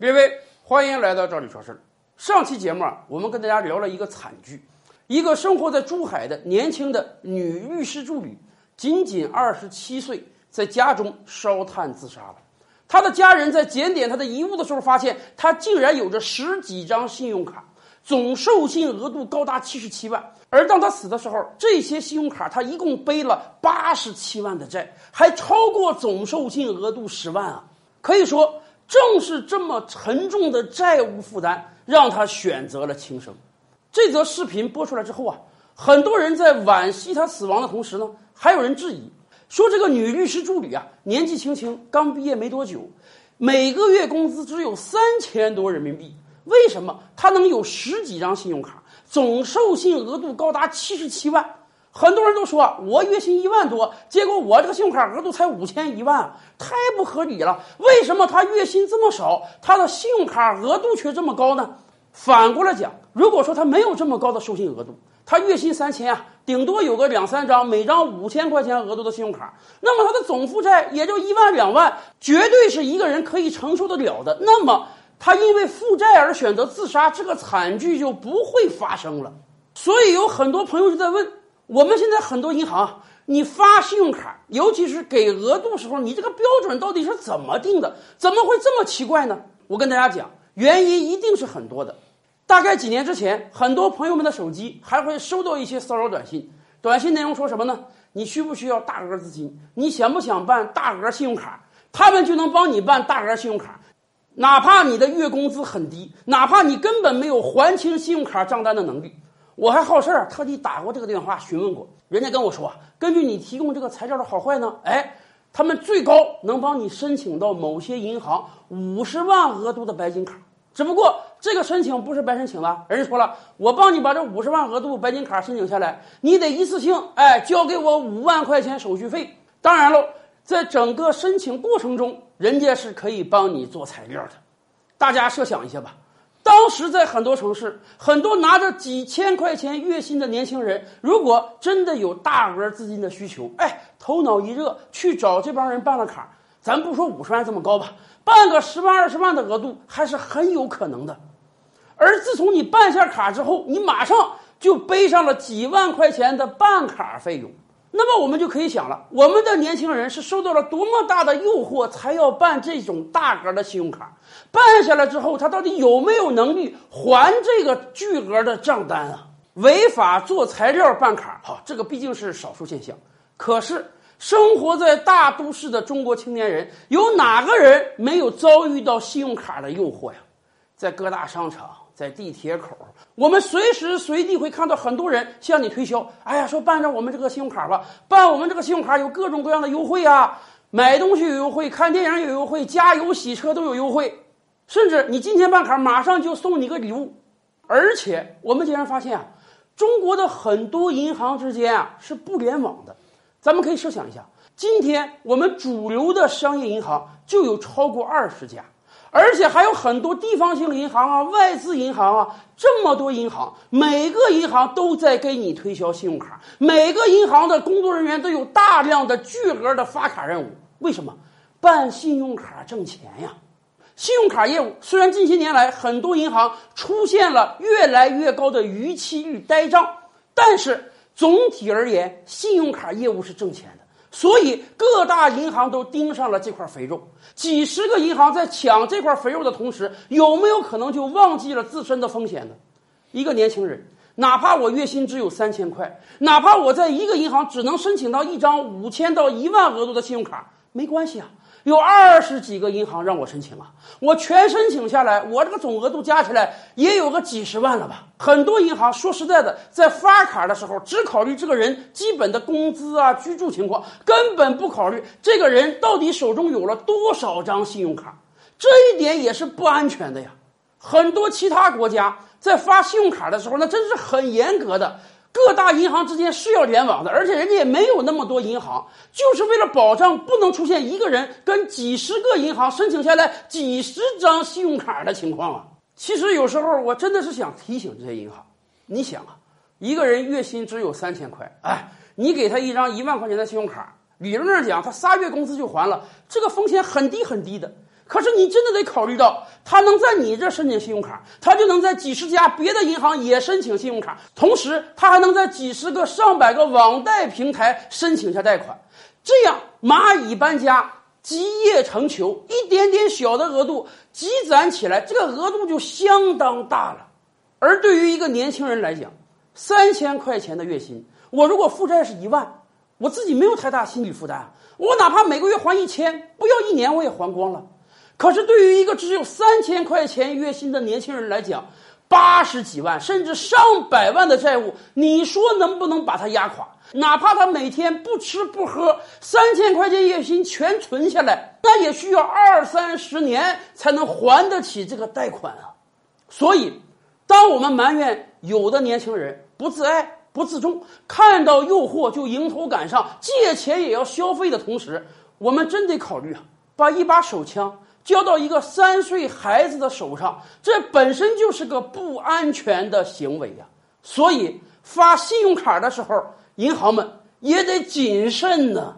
各位，欢迎来到这里说事儿。上期节目啊，我们跟大家聊了一个惨剧：一个生活在珠海的年轻的女律师助理，仅仅二十七岁，在家中烧炭自杀了。她的家人在检点她的遗物的时候，发现她竟然有着十几张信用卡，总授信额度高达七十七万。而当她死的时候，这些信用卡她一共背了八十七万的债，还超过总授信额度十万啊！可以说。正是这么沉重的债务负担，让他选择了轻生。这则视频播出来之后啊，很多人在惋惜他死亡的同时呢，还有人质疑说，这个女律师助理啊，年纪轻轻，刚毕业没多久，每个月工资只有三千多人民币，为什么她能有十几张信用卡，总授信额度高达七十七万？很多人都说我月薪一万多，结果我这个信用卡额度才五千一万，太不合理了。为什么他月薪这么少，他的信用卡额度却这么高呢？反过来讲，如果说他没有这么高的授信额度，他月薪三千啊，顶多有个两三张，每张五千块钱额度的信用卡，那么他的总负债也就一万两万，绝对是一个人可以承受得了的。那么他因为负债而选择自杀，这个惨剧就不会发生了。所以有很多朋友就在问。我们现在很多银行，你发信用卡，尤其是给额度时候，你这个标准到底是怎么定的？怎么会这么奇怪呢？我跟大家讲，原因一定是很多的。大概几年之前，很多朋友们的手机还会收到一些骚扰短信，短信内容说什么呢？你需不需要大额资金？你想不想办大额信用卡？他们就能帮你办大额信用卡，哪怕你的月工资很低，哪怕你根本没有还清信用卡账单的能力。我还好事儿，特地打过这个电话询问过，人家跟我说，根据你提供这个材料的好坏呢，哎，他们最高能帮你申请到某些银行五十万额度的白金卡。只不过这个申请不是白申请了，人家说了，我帮你把这五十万额度白金卡申请下来，你得一次性哎交给我五万块钱手续费。当然喽，在整个申请过程中，人家是可以帮你做材料的。大家设想一下吧。当时在很多城市，很多拿着几千块钱月薪的年轻人，如果真的有大额资金的需求，哎，头脑一热去找这帮人办了卡，咱不说五十万这么高吧，办个十万二十万的额度还是很有可能的。而自从你办下卡之后，你马上就背上了几万块钱的办卡费用。那么我们就可以想了，我们的年轻人是受到了多么大的诱惑，才要办这种大额的信用卡？办下来之后，他到底有没有能力还这个巨额的账单啊？违法做材料办卡，哈，这个毕竟是少数现象。可是，生活在大都市的中国青年人，有哪个人没有遭遇到信用卡的诱惑呀？在各大商场。在地铁口，我们随时随地会看到很多人向你推销。哎呀，说办着我们这个信用卡吧，办我们这个信用卡有各种各样的优惠啊，买东西有优惠，看电影有优惠，加油洗车都有优惠，甚至你今天办卡，马上就送你个礼物。而且我们竟然发现啊，中国的很多银行之间啊是不联网的。咱们可以设想一下，今天我们主流的商业银行就有超过二十家。而且还有很多地方性的银行啊、外资银行啊，这么多银行，每个银行都在给你推销信用卡，每个银行的工作人员都有大量的巨额的发卡任务。为什么？办信用卡挣钱呀！信用卡业务虽然近些年来很多银行出现了越来越高的逾期率呆账，但是总体而言，信用卡业务是挣钱的。所以各大银行都盯上了这块肥肉，几十个银行在抢这块肥肉的同时，有没有可能就忘记了自身的风险呢？一个年轻人，哪怕我月薪只有三千块，哪怕我在一个银行只能申请到一张五千到一万额度的信用卡，没关系啊。有二十几个银行让我申请啊，我全申请下来，我这个总额度加起来也有个几十万了吧？很多银行说实在的，在发卡的时候只考虑这个人基本的工资啊、居住情况，根本不考虑这个人到底手中有了多少张信用卡，这一点也是不安全的呀。很多其他国家在发信用卡的时候，那真是很严格的。各大银行之间是要联网的，而且人家也没有那么多银行，就是为了保障不能出现一个人跟几十个银行申请下来几十张信用卡的情况啊。其实有时候我真的是想提醒这些银行，你想啊，一个人月薪只有三千块，哎，你给他一张一万块钱的信用卡，理论上讲他仨月工资就还了，这个风险很低很低的。可是你真的得考虑到，他能在你这申请信用卡，他就能在几十家别的银行也申请信用卡，同时他还能在几十个、上百个网贷平台申请下贷款。这样蚂蚁搬家，集腋成裘，一点点小的额度积攒起来，这个额度就相当大了。而对于一个年轻人来讲，三千块钱的月薪，我如果负债是一万。我自己没有太大心理负担，我哪怕每个月还一千，不要一年我也还光了。可是对于一个只有三千块钱月薪的年轻人来讲，八十几万甚至上百万的债务，你说能不能把他压垮？哪怕他每天不吃不喝，三千块钱月薪全存下来，那也需要二三十年才能还得起这个贷款啊！所以，当我们埋怨有的年轻人不自爱，不自重，看到诱惑就迎头赶上，借钱也要消费的同时，我们真得考虑啊，把一把手枪交到一个三岁孩子的手上，这本身就是个不安全的行为呀。所以发信用卡的时候，银行们也得谨慎呢。